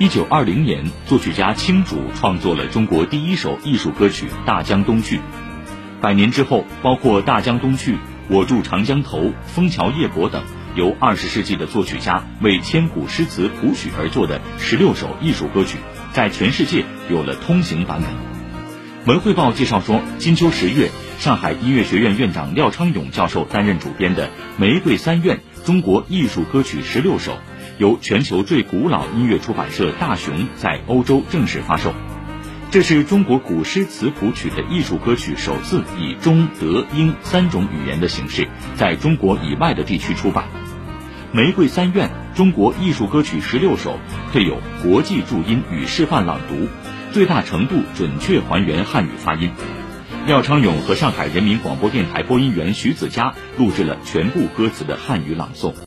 一九二零年，作曲家青竹创作了中国第一首艺术歌曲《大江东去》。百年之后，包括《大江东去》《我住长江头》《枫桥夜泊》等，由二十世纪的作曲家为千古诗词谱曲而作的十六首艺术歌曲，在全世界有了通行版本。文汇报介绍说，金秋十月，上海音乐学院院长廖昌永教授担任主编的《玫瑰三院》中国艺术歌曲十六首，由全球最古老音乐出版社大熊在欧洲正式发售。这是中国古诗词谱曲的艺术歌曲首次以中、德、英三种语言的形式，在中国以外的地区出版。《玫瑰三院》中国艺术歌曲十六首，配有国际注音与示范朗读，最大程度准确还原汉语发音。廖昌永和上海人民广播电台播音员徐子佳录制了全部歌词的汉语朗诵。